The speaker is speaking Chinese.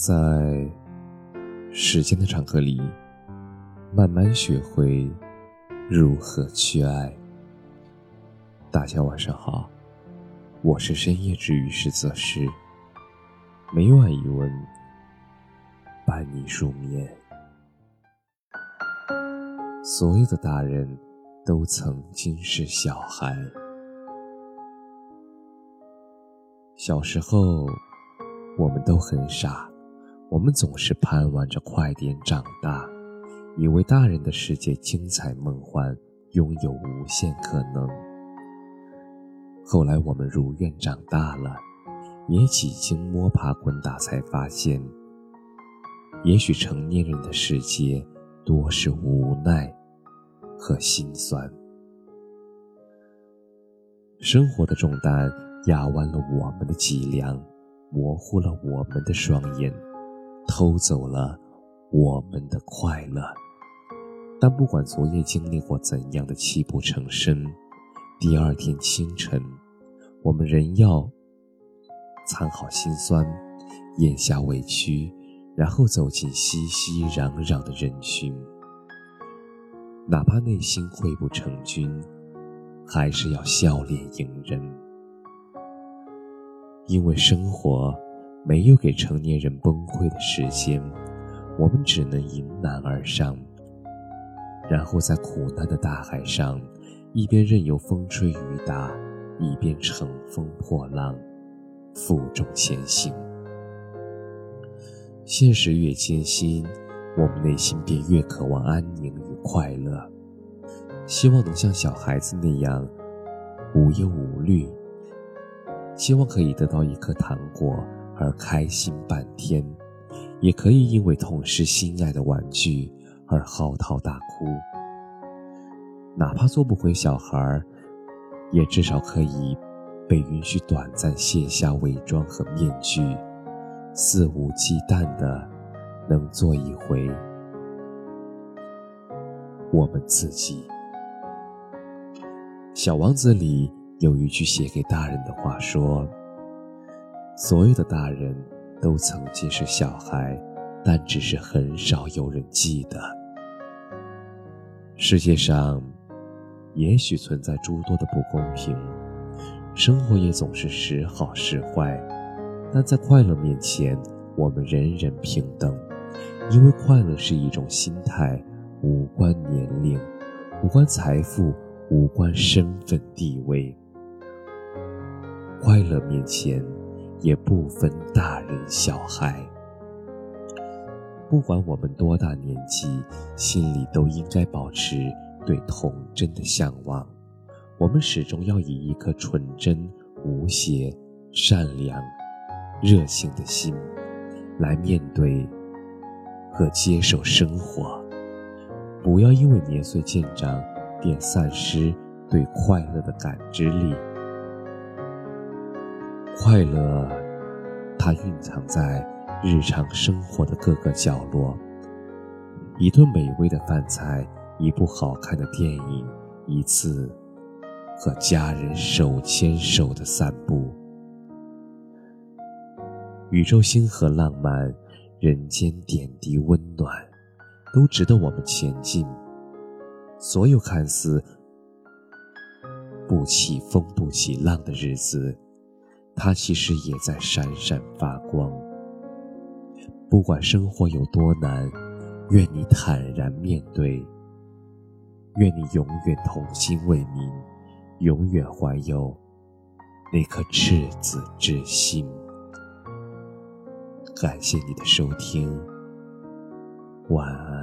在时间的长河里，慢慢学会如何去爱。大家晚上好，我是深夜治愈师泽师，每晚一问，伴你入眠。所有的大人都曾经是小孩，小时候我们都很傻。我们总是盼望着快点长大，以为大人的世界精彩梦幻，拥有无限可能。后来我们如愿长大了，也几经摸爬滚打，才发现，也许成年人的世界多是无奈和心酸。生活的重担压弯了我们的脊梁，模糊了我们的双眼。偷走了我们的快乐，但不管昨夜经历过怎样的泣不成声，第二天清晨，我们仍要藏好心酸，咽下委屈，然后走进熙熙攘攘的人群。哪怕内心溃不成军，还是要笑脸迎人，因为生活。没有给成年人崩溃的时间，我们只能迎难而上，然后在苦难的大海上，一边任由风吹雨打，一边乘风破浪，负重前行。现实越艰辛，我们内心便越渴望安宁与快乐，希望能像小孩子那样无忧无虑，希望可以得到一颗糖果。而开心半天，也可以因为痛失心爱的玩具而嚎啕大哭。哪怕做不回小孩，也至少可以被允许短暂卸下伪装和面具，肆无忌惮的能做一回我们自己。小王子里有一句写给大人的话说。所有的大人都曾经是小孩，但只是很少有人记得。世界上也许存在诸多的不公平，生活也总是时好时坏，但在快乐面前，我们人人平等，因为快乐是一种心态，无关年龄，无关财富，无关身份地位。快乐面前。也不分大人小孩，不管我们多大年纪，心里都应该保持对童真的向往。我们始终要以一颗纯真、无邪、善良、热情的心来面对和接受生活，不要因为年岁渐长便丧失对快乐的感知力。快乐，它蕴藏在日常生活的各个角落。一顿美味的饭菜，一部好看的电影，一次和家人手牵手的散步。宇宙星河浪漫，人间点滴温暖，都值得我们前进。所有看似不起风不起浪的日子。它其实也在闪闪发光。不管生活有多难，愿你坦然面对。愿你永远童心未泯，永远怀有那颗赤子之心。感谢你的收听，晚安。